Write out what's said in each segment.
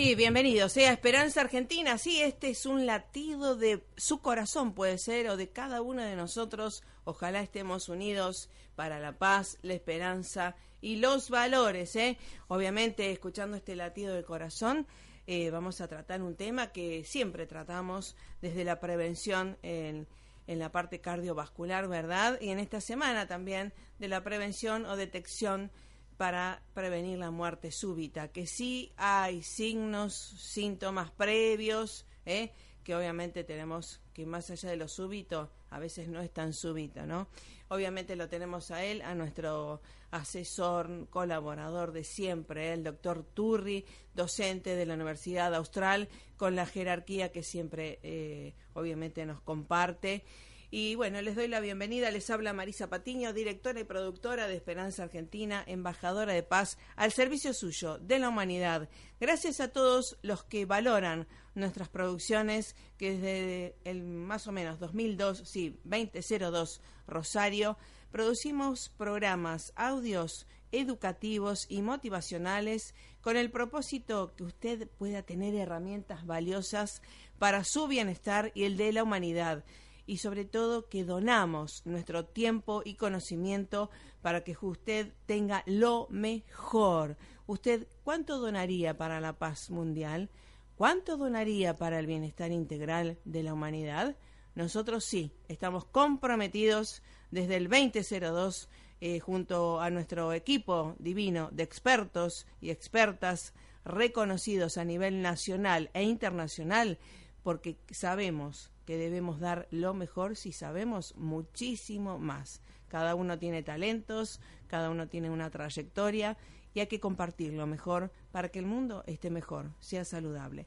Sí, bienvenido. Sea Esperanza Argentina. Sí, este es un latido de su corazón, puede ser, o de cada uno de nosotros. Ojalá estemos unidos para la paz, la esperanza y los valores. ¿eh? Obviamente, escuchando este latido del corazón, eh, vamos a tratar un tema que siempre tratamos desde la prevención en, en la parte cardiovascular, ¿verdad? Y en esta semana también de la prevención o detección para prevenir la muerte súbita, que sí hay signos, síntomas previos, ¿eh? que obviamente tenemos que más allá de lo súbito, a veces no es tan súbito, ¿no? Obviamente lo tenemos a él, a nuestro asesor, colaborador de siempre, el doctor Turri, docente de la Universidad Austral, con la jerarquía que siempre, eh, obviamente, nos comparte. Y bueno, les doy la bienvenida. Les habla Marisa Patiño, directora y productora de Esperanza Argentina, embajadora de paz al servicio suyo de la humanidad. Gracias a todos los que valoran nuestras producciones, que desde el más o menos 2002, sí, 2002 Rosario, producimos programas, audios educativos y motivacionales con el propósito que usted pueda tener herramientas valiosas para su bienestar y el de la humanidad y sobre todo que donamos nuestro tiempo y conocimiento para que usted tenga lo mejor. ¿Usted cuánto donaría para la paz mundial? ¿Cuánto donaría para el bienestar integral de la humanidad? Nosotros sí, estamos comprometidos desde el 2002 eh, junto a nuestro equipo divino de expertos y expertas reconocidos a nivel nacional e internacional porque sabemos que debemos dar lo mejor si sabemos muchísimo más. Cada uno tiene talentos, cada uno tiene una trayectoria y hay que compartir lo mejor para que el mundo esté mejor, sea saludable.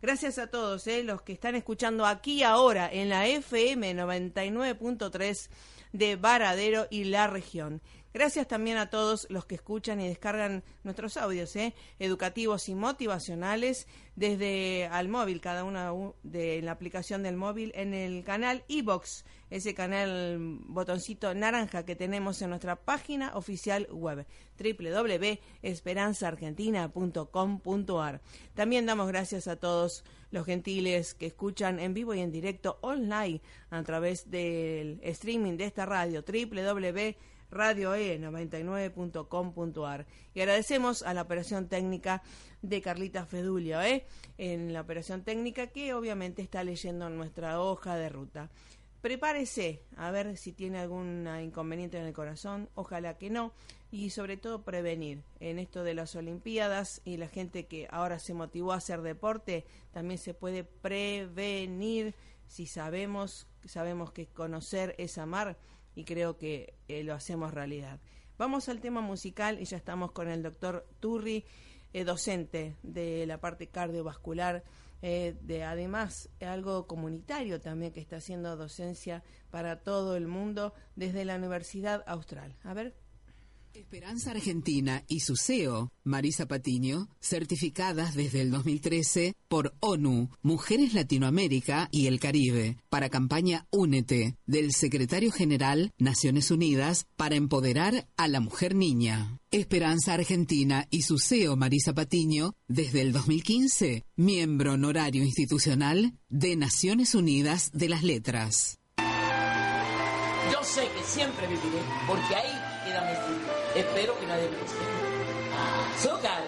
Gracias a todos eh, los que están escuchando aquí ahora en la FM 99.3 de Varadero y la región. Gracias también a todos los que escuchan y descargan nuestros audios, ¿eh? educativos y motivacionales, desde al móvil, cada uno de la aplicación del móvil, en el canal iBox, ese canal botoncito naranja que tenemos en nuestra página oficial web, www.esperanzaargentina.com.ar. También damos gracias a todos los gentiles que escuchan en vivo y en directo online a través del streaming de esta radio, www radioe99.com.ar. Y agradecemos a la operación técnica de Carlita Fedulio, ¿eh? en la operación técnica que obviamente está leyendo nuestra hoja de ruta. Prepárese a ver si tiene algún inconveniente en el corazón, ojalá que no, y sobre todo prevenir. En esto de las Olimpiadas y la gente que ahora se motivó a hacer deporte, también se puede prevenir si sabemos, sabemos que conocer es amar y creo que eh, lo hacemos realidad. Vamos al tema musical y ya estamos con el doctor Turri, eh, docente de la parte cardiovascular, eh, de además algo comunitario también que está haciendo docencia para todo el mundo desde la Universidad Austral. A ver. Esperanza Argentina y su CEO, Marisa Patiño, certificadas desde el 2013 por ONU, Mujeres Latinoamérica y el Caribe, para campaña Únete, del secretario general Naciones Unidas para empoderar a la mujer niña. Esperanza Argentina y su CEO, Marisa Patiño, desde el 2015, miembro honorario institucional de Naciones Unidas de las Letras. Yo sé que siempre viviré, porque ahí queda mi futuro. Espero que nadie me lo Zúcar. Mi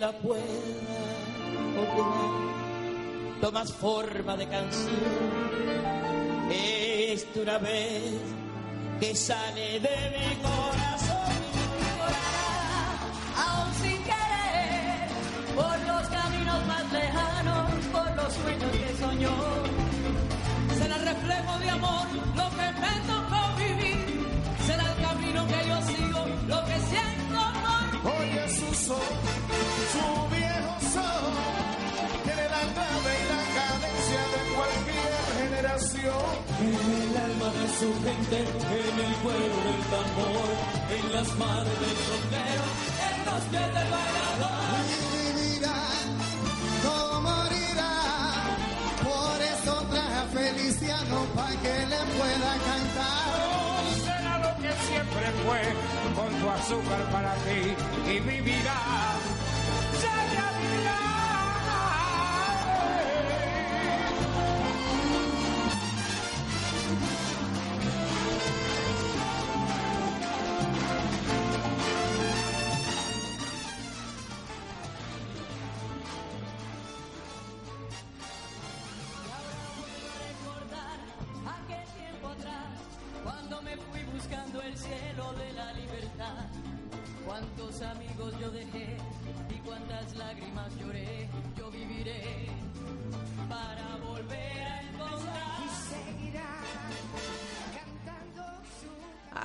la pueda ordenar. Tomas forma de canción, es una vez que sale de mi corazón. sueños que soñó. Será reflejo de amor En el alma de su gente, en el cuero del tambor, en las manos del rockero, en los pies del bailador. Feliciano para que le pueda cantar. Será lo que siempre fue con tu azúcar para ti y vivirá.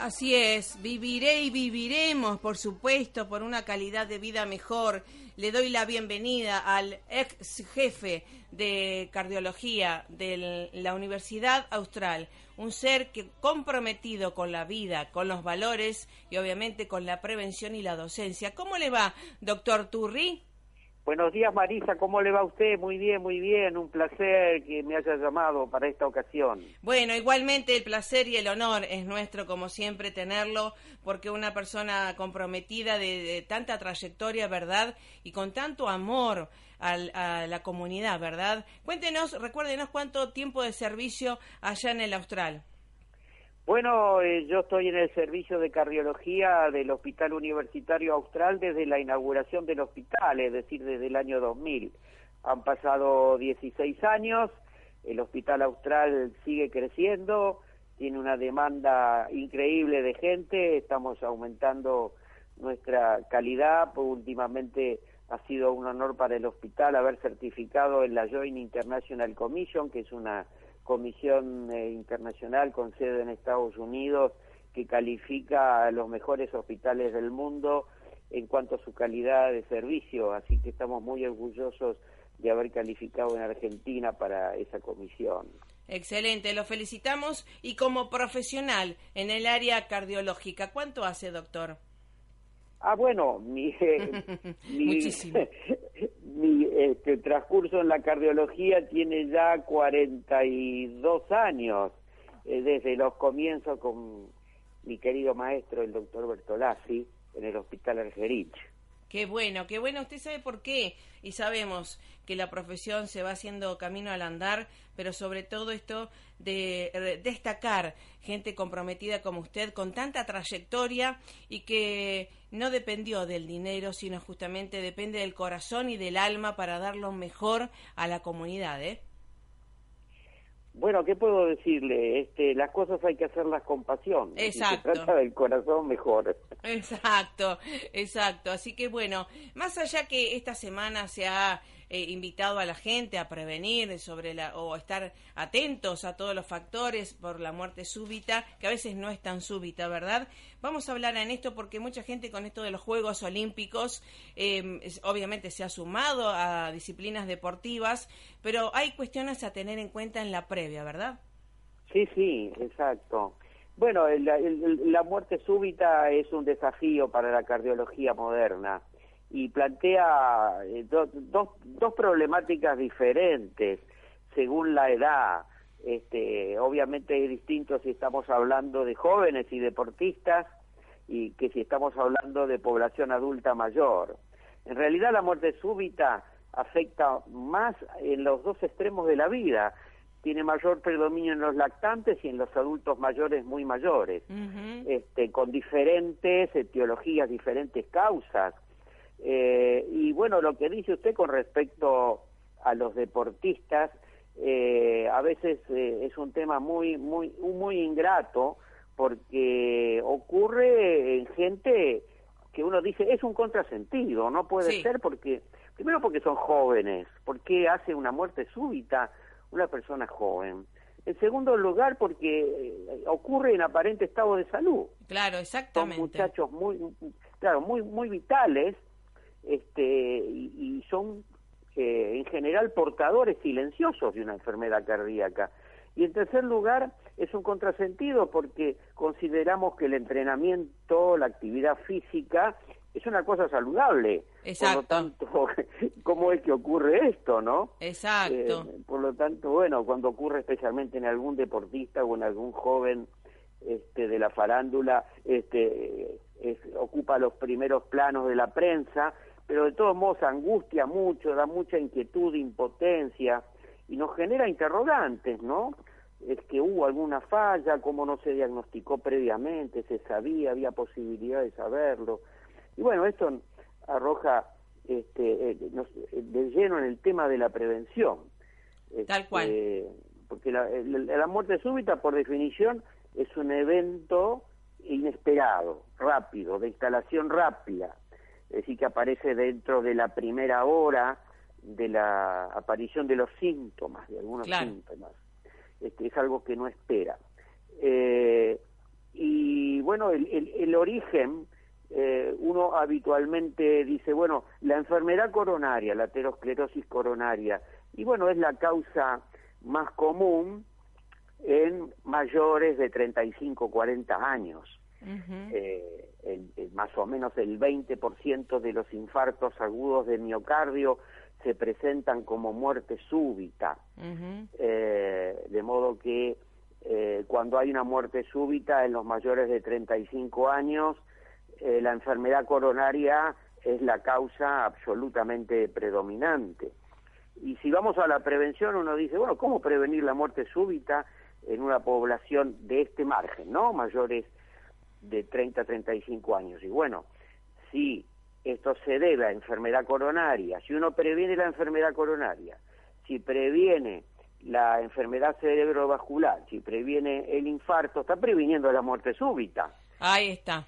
Así es, viviré y viviremos, por supuesto, por una calidad de vida mejor. Le doy la bienvenida al ex jefe de cardiología de la Universidad Austral, un ser que comprometido con la vida, con los valores y obviamente con la prevención y la docencia. ¿Cómo le va, doctor Turri? Buenos días Marisa, ¿cómo le va a usted? Muy bien, muy bien, un placer que me haya llamado para esta ocasión. Bueno, igualmente el placer y el honor es nuestro, como siempre, tenerlo, porque una persona comprometida de, tanta trayectoria, ¿verdad? Y con tanto amor a la comunidad, ¿verdad? Cuéntenos, recuérdenos cuánto tiempo de servicio allá en el Austral. Bueno, eh, yo estoy en el servicio de cardiología del Hospital Universitario Austral desde la inauguración del hospital, es decir, desde el año 2000. Han pasado 16 años, el Hospital Austral sigue creciendo, tiene una demanda increíble de gente, estamos aumentando nuestra calidad, pues, últimamente ha sido un honor para el hospital haber certificado en la Joint International Commission, que es una comisión eh, internacional con sede en Estados Unidos que califica a los mejores hospitales del mundo en cuanto a su calidad de servicio, así que estamos muy orgullosos de haber calificado en Argentina para esa comisión. Excelente, lo felicitamos y como profesional en el área cardiológica, ¿cuánto hace, doctor? Ah, bueno, mi, Muchísimo. mi este, transcurso en la cardiología tiene ya 42 años, eh, desde los comienzos con mi querido maestro, el doctor Bertolazzi, en el Hospital Argerich. Qué bueno, qué bueno. Usted sabe por qué. Y sabemos que la profesión se va haciendo camino al andar, pero sobre todo esto de destacar gente comprometida como usted, con tanta trayectoria y que no dependió del dinero, sino justamente depende del corazón y del alma para dar lo mejor a la comunidad, ¿eh? Bueno, ¿qué puedo decirle? Este, las cosas hay que hacerlas con pasión. Exacto. Si se trata del corazón, mejor. Exacto, exacto. Así que bueno, más allá que esta semana se ha eh, invitado a la gente a prevenir sobre la o estar atentos a todos los factores por la muerte súbita, que a veces no es tan súbita, ¿verdad? Vamos a hablar en esto porque mucha gente con esto de los Juegos Olímpicos em, obviamente se ha sumado a disciplinas deportivas, pero hay cuestiones a tener en cuenta en la previa, ¿verdad? Sí, sí, exacto. Bueno, la muerte súbita es un desafío para la cardiología moderna y plantea eh, dos problemáticas diferentes según la edad. Este, obviamente es distinto si estamos hablando de jóvenes y deportistas y que si estamos hablando de población adulta mayor. En realidad la muerte súbita afecta más en los dos extremos de la vida. Tiene mayor predominio en los lactantes y en los adultos mayores muy mayores, este, con diferentes etiologías, diferentes causas. Eh, y bueno, lo que dice usted con respecto a los deportistas, eh, a veces eh, es un tema muy, muy, muy ingrato porque ocurre en gente que uno dice es un contrasentido, no puede ser porque, primero porque son jóvenes, porque hace una muerte súbita una persona joven. En segundo lugar, porque ocurre en aparente estado de salud. Claro, exactamente. Son muchachos muy, claro, muy, muy vitales este, y, son eh, en general portadores silenciosos de una enfermedad cardíaca. Y en tercer lugar, es un contrasentido porque consideramos que el entrenamiento, la actividad física, es una cosa saludable. Exacto. Por lo tanto, ¿cómo es que ocurre esto, no? Exacto. Eh, por lo tanto, bueno, cuando ocurre especialmente en algún deportista o en algún joven este, de la farándula, este, ocupa los primeros planos de la prensa, pero de todos modos angustia mucho, da mucha inquietud, impotencia y nos genera interrogantes, ¿no? Es que hubo alguna falla, cómo no se diagnosticó previamente, se sabía, había posibilidad de saberlo. Y bueno, esto arroja este, eh, de lleno en el tema de la prevención. Tal cual. Este, porque la, la muerte súbita, por definición, es un evento inesperado, rápido, de instalación rápida es decir, que aparece dentro de la primera hora de la aparición de los síntomas, de algunos síntomas. Este, es algo que no espera. Eh, y bueno, el, el, origen, eh, uno habitualmente dice, bueno, la enfermedad coronaria, la aterosclerosis coronaria, y bueno, es la causa más común en mayores de 35, 40 años. Eh, el, más o menos el 20% de los infartos agudos de miocardio se presentan como muerte súbita, eh, de modo que eh, cuando hay una muerte súbita en los mayores de 35 años, la enfermedad coronaria es la causa absolutamente predominante. Y si vamos a la prevención, uno dice, bueno, ¿cómo prevenir la muerte súbita en una población de este margen, ¿no? Mayores de 30 a 35 años. Y bueno, si esto se debe a enfermedad coronaria, si uno previene la enfermedad coronaria, si previene la enfermedad cerebrovascular, si previene el infarto, está previniendo la muerte súbita. Ahí está.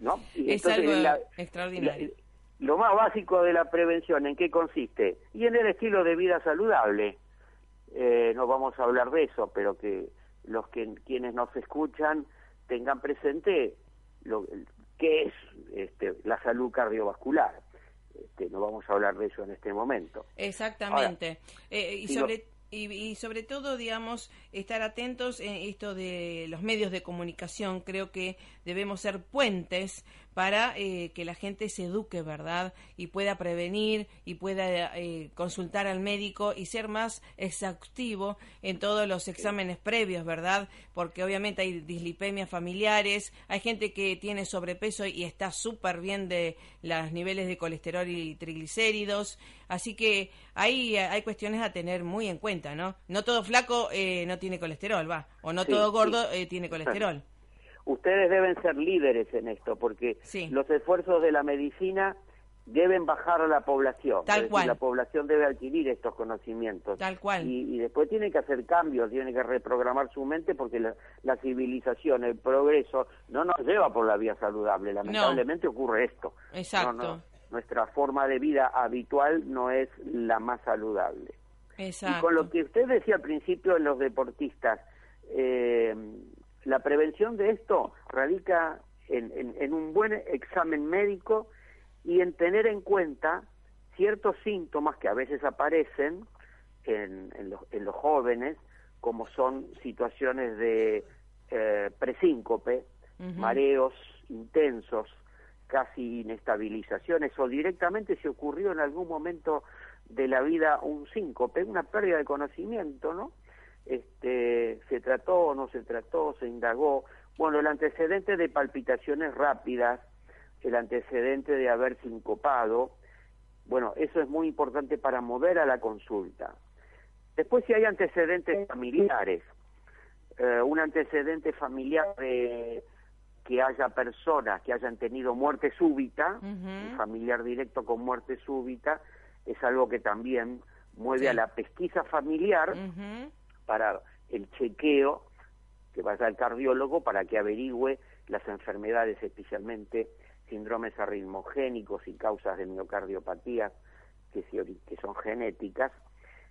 ¿No? es algo extraordinario. lo más básico de la prevención, ¿en qué consiste? Y en el estilo de vida saludable. Eh, no vamos a hablar de eso, pero que los que quienes nos escuchan tengan presente lo que es este, la salud cardiovascular. Este, no vamos a hablar de eso en este momento. Exactamente. Eh, y sobre y, sobre todo, digamos, estar atentos en esto de los medios de comunicación. Creo que debemos ser puentes para eh, que la gente se eduque, ¿verdad? Y pueda prevenir y pueda eh, consultar al médico y ser más exhaustivo en todos los exámenes previos, ¿verdad? Porque obviamente hay dislipemias familiares, hay gente que tiene sobrepeso y está súper bien de los niveles de colesterol y triglicéridos, así que ahí hay cuestiones a tener muy en cuenta, ¿no? No todo flaco eh, no tiene colesterol, va, o no todo gordo tiene colesterol ustedes deben ser líderes en esto, porque los esfuerzos de la medicina deben bajar a la población. Tal cual. la población debe adquirir estos conocimientos. Tal cual. Y, después tiene que hacer cambios, tiene que reprogramar su mente porque la, civilización, el progreso, no nos lleva por la vía saludable. Lamentablemente ocurre esto. Exacto. nuestra forma de vida habitual no es la más saludable. Exacto. Y con lo que usted decía al principio en los deportistas, eh, la prevención de esto radica en, un buen examen médico y en tener en cuenta ciertos síntomas que a veces aparecen en, los, jóvenes, como son situaciones de eh, presíncope, mareos intensos, casi inestabilizaciones, o directamente se ocurrió en algún momento de la vida un síncope, una pérdida de conocimiento, ¿no? Este, se trató o no se trató, se indagó. Bueno, el antecedente de palpitaciones rápidas, el antecedente de haber sincopado, bueno, eso es muy importante para mover a la consulta. Después, si hay antecedentes familiares, eh, un antecedente familiar de que haya personas que hayan tenido muerte súbita, un familiar directo con muerte súbita, es algo que también mueve a la pesquisa familiar para el chequeo que vaya al cardiólogo para que averigüe las enfermedades, especialmente síndromes arritmogénicos y causas de miocardiopatía que, que son genéticas.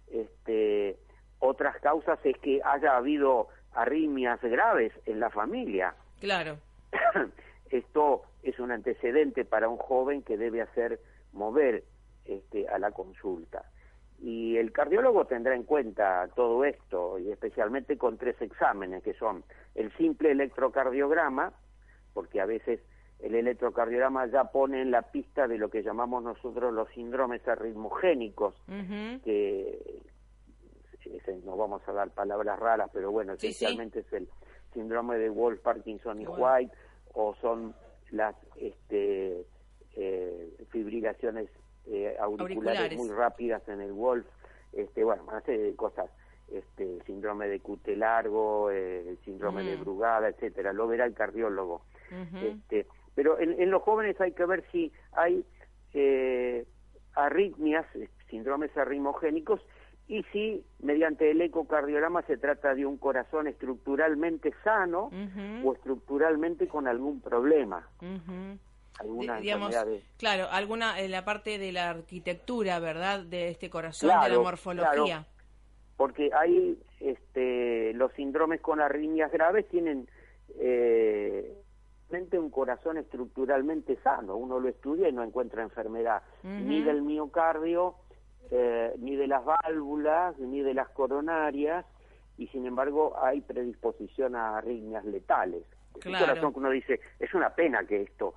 Este, otras causas es que haya habido arritmias graves en la familia. Claro. Esto es un antecedente para un joven que debe hacer mover este, a la consulta. Y el cardiólogo tendrá en cuenta todo esto, y especialmente con tres exámenes, que son el simple electrocardiograma, porque a veces el electrocardiograma ya pone en la pista de lo que llamamos nosotros los síndromes arritmogénicos, que no vamos a dar palabras raras, pero bueno, esencialmente es el síndrome de Wolf, Parkinson y White, o son las este, eh, fibrilaciones eh, auriculares, muy rápidas en el Wolf, este, bueno, hace cosas, este, síndrome de cute largo, eh, síndrome de mm. Brugada, etcétera, lo verá el cardiólogo. este, pero en, los jóvenes hay que ver si hay eh, arritmias, síndromes arritmogénicos, y si mediante el ecocardiograma se trata de un corazón estructuralmente sano o estructuralmente con algún problema alguna digamos, Claro, alguna en la parte de la arquitectura, ¿verdad? De este corazón, de la morfología. porque hay este, los síndromes con arritmias graves tienen eh, un corazón estructuralmente sano. Uno lo estudia y no encuentra enfermedad ni del miocardio, eh, ni de las válvulas, ni de las coronarias, y sin embargo hay predisposición a arritmias letales. Claro. corazón que uno dice, es una pena que esto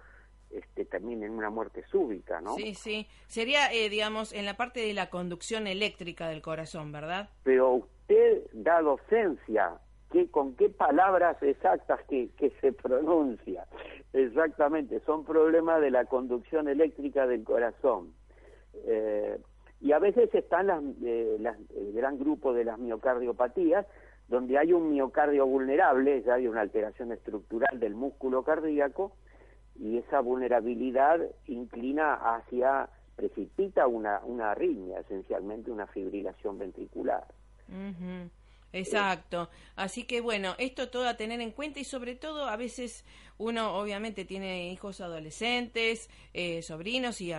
este, termine en una muerte súbita, ¿no? Sí, sí. Sería, eh, digamos, en la parte de la conducción eléctrica del corazón, ¿verdad? Pero usted da docencia, ¿qué, ¿con qué palabras exactas que, que se pronuncia? Exactamente, son problemas de la conducción eléctrica del corazón. Eh, y a veces están las, eh, las, el gran grupo de las miocardiopatías, donde hay un miocardio vulnerable, ya hay una alteración estructural del músculo cardíaco, y esa vulnerabilidad inclina hacia, precipita una, una arritmia, esencialmente una fibrilación ventricular. Exacto. Así que bueno, esto todo a tener en cuenta y sobre todo a veces uno obviamente tiene hijos adolescentes, eh, sobrinos y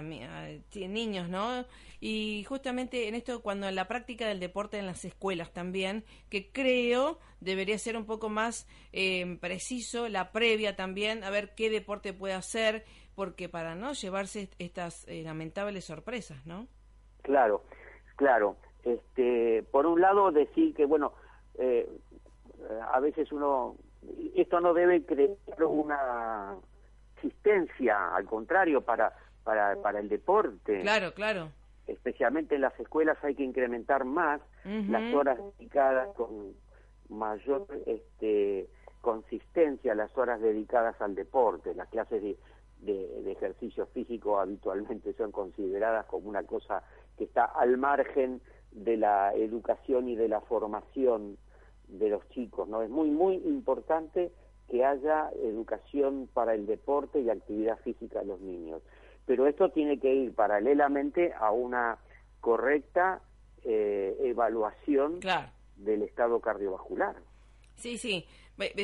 niños, ¿no? Y justamente en esto, cuando en la práctica del deporte en las escuelas también, que creo debería ser un poco más eh, preciso, la previa también, a ver qué deporte puede hacer, porque para no llevarse estas eh, lamentables sorpresas, ¿no? Claro, claro. Este, por un lado decir que bueno, a veces uno esto no debe crear una existencia, al contrario, para, para, para el deporte. Claro, claro. Especialmente en las escuelas hay que incrementar más las horas dedicadas con mayor este, consistencia, las horas dedicadas al deporte, las clases de, de, ejercicio físico habitualmente son consideradas como una cosa que está al margen de la educación y de la formación de los chicos, ¿no? Es muy, muy importante que haya educación para el deporte y actividad física de los niños. Pero esto tiene que ir paralelamente a una correcta eh, evaluación del estado cardiovascular. Sí, sí.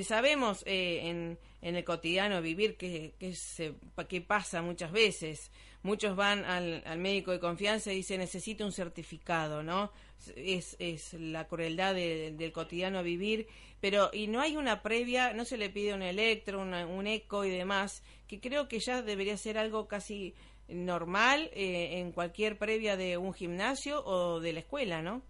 Sabemos eh, en, en, el cotidiano vivir que, que, se, que pasa muchas veces. Muchos van al, al, médico de confianza y dicen necesito un certificado, ¿no? Es, es la crueldad del cotidiano vivir, pero y no hay una previa, no se le pide un electro, un eco y demás, que creo que ya debería ser algo casi normal eh, en cualquier previa de un gimnasio o de la escuela, ¿no?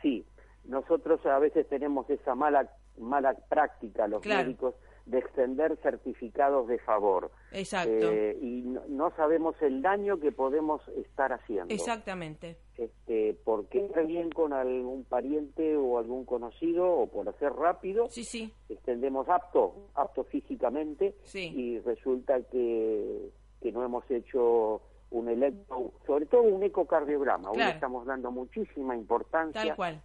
Sí, nosotros a veces tenemos esa mala mala práctica los médicos de extender certificados de favor. Exacto. Eh, y no, sabemos el daño que podemos estar haciendo. Exactamente. Este, porque ir bien con algún pariente o algún conocido o por hacer rápido, sí, sí. extendemos apto, apto físicamente sí. y resulta que, que no hemos hecho un electro, sobre todo un ecocardiograma. Hoy estamos dando muchísima importancia. Tal cual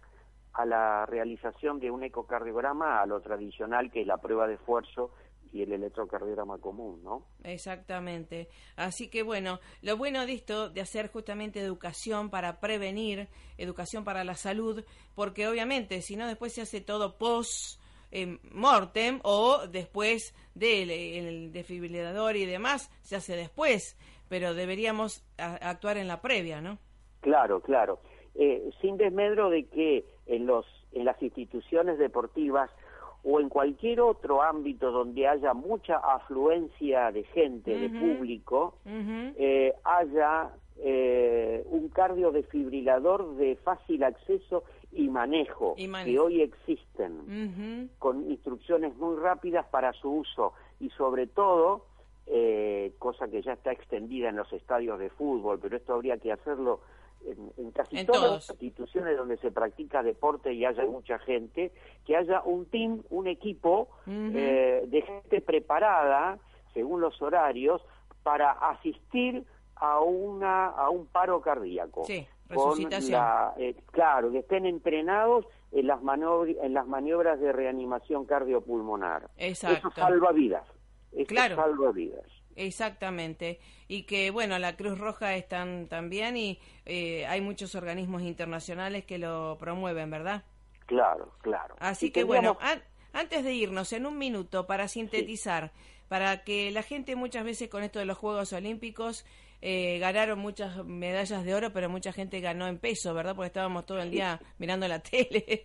a la realización de un ecocardiograma a lo tradicional que es la prueba de esfuerzo y el electrocardiograma común, ¿no? Exactamente. Así que bueno, lo bueno de esto, de hacer justamente educación para prevenir, educación para la salud, porque obviamente si no después se hace todo post eh, mortem o después del el desfibrilador y demás, se hace después, pero deberíamos actuar en la previa, ¿no? Claro, claro. Eh, sin desmedro de que en, los, en las instituciones deportivas o en cualquier otro ámbito donde haya mucha afluencia de gente, de público, eh, haya eh, un cardiodesfibrilador de fácil acceso y manejo, que hoy existen, con instrucciones muy rápidas para su uso y sobre todo, cosa que ya está extendida en los estadios de fútbol, pero esto habría que hacerlo en, casi todas las instituciones donde se practica deporte y haya mucha gente, que haya un team, un equipo eh, de gente preparada, según los horarios, para asistir a una a un paro cardíaco. Sí, resucitación. Eh, claro, que estén entrenados en las, en las maniobras de reanimación cardiopulmonar. Exacto. Eso salva vidas. Eso claro. salva vidas. Exactamente. Y que, bueno, la Cruz Roja están también y eh, hay muchos organismos internacionales que lo promueven, ¿verdad? Claro, claro. Así que, bueno, antes de irnos, en un minuto, para sintetizar, para que la gente muchas veces con esto de los Juegos Olímpicos eh, ganaron muchas medallas de oro, pero mucha gente ganó en peso, ¿verdad? Porque estábamos todo el día mirando la tele.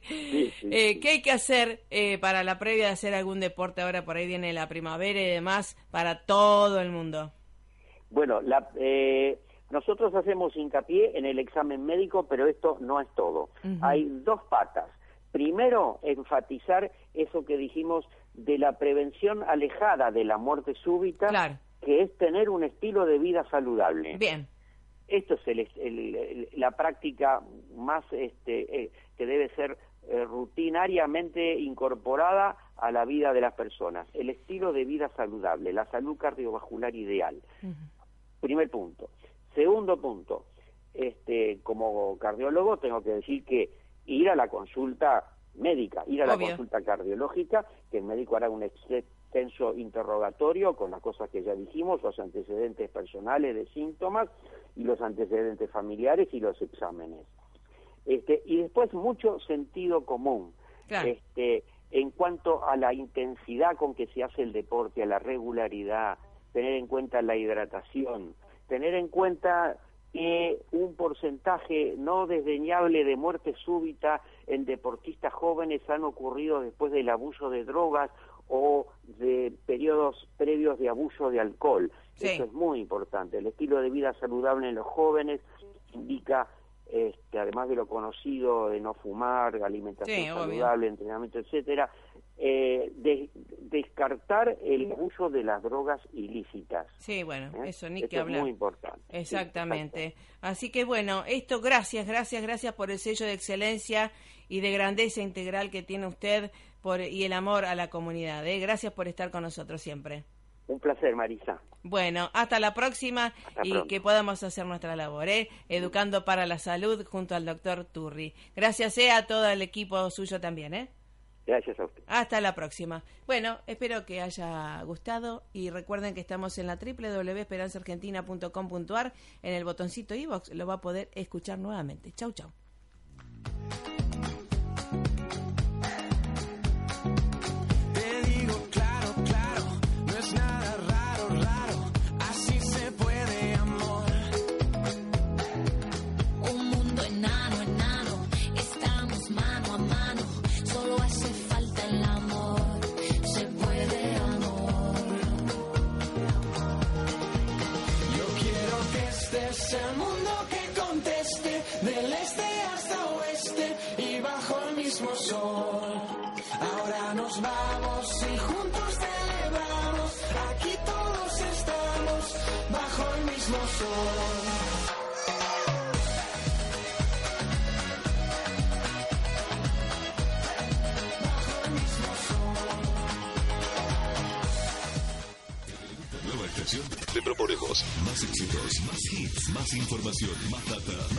eh, ¿Qué hay que hacer eh, para la previa de hacer algún deporte? Ahora por ahí viene la primavera y demás, para todo el mundo. Bueno, la, eh, nosotros hacemos hincapié en el examen médico, pero esto no es todo. Hay dos patas. Primero, enfatizar eso que dijimos de la prevención alejada de la muerte súbita. Claro que es tener un estilo de vida saludable. Bien. Esto es el, la práctica más este, eh, que debe ser eh, rutinariamente incorporada a la vida de las personas. El estilo de vida saludable, la salud cardiovascular ideal. Primer punto. Segundo punto, este, como cardiólogo tengo que decir que ir a la consulta médica, ir a la consulta cardiológica, que el médico hará un extenso interrogatorio con las cosas que ya dijimos, los antecedentes personales de síntomas y los antecedentes familiares y los exámenes. Este, y después mucho sentido común. Este, en cuanto a la intensidad con que se hace el deporte, a la regularidad, tener en cuenta la hidratación, tener en cuenta que un porcentaje no desdeñable de muerte súbita en deportistas jóvenes han ocurrido después del abuso de drogas o de periodos previos de abuso de alcohol. Eso es muy importante. El estilo de vida saludable en los jóvenes indica este, además de lo conocido de no fumar, alimentación Sí, saludable, entrenamiento, etcétera, eh, de- descartar el uso de las drogas ilícitas. Sí, bueno, ¿eh? eso ni Esto que es hablar. muy importante. Sí, Exactamente. Así que bueno, esto gracias, gracias, gracias por el sello de excelencia y de grandeza integral que tiene usted por, y el amor a la comunidad. ¿eh? Gracias por estar con nosotros siempre. Un placer, Marisa. Bueno, hasta la próxima Hasta y pronto. que podamos hacer nuestra labor, ¿eh? educando para la salud junto al doctor Turri. Gracias eh, a todo el equipo suyo también. ¿eh? Gracias a usted. Hasta la próxima. Bueno, espero que haya gustado y recuerden que estamos en la www.esperanzaargentina.com.ar en el botoncito iBox lo va a poder escuchar nuevamente. Chau, chau. Más éxitos, más hits, más información, más data, más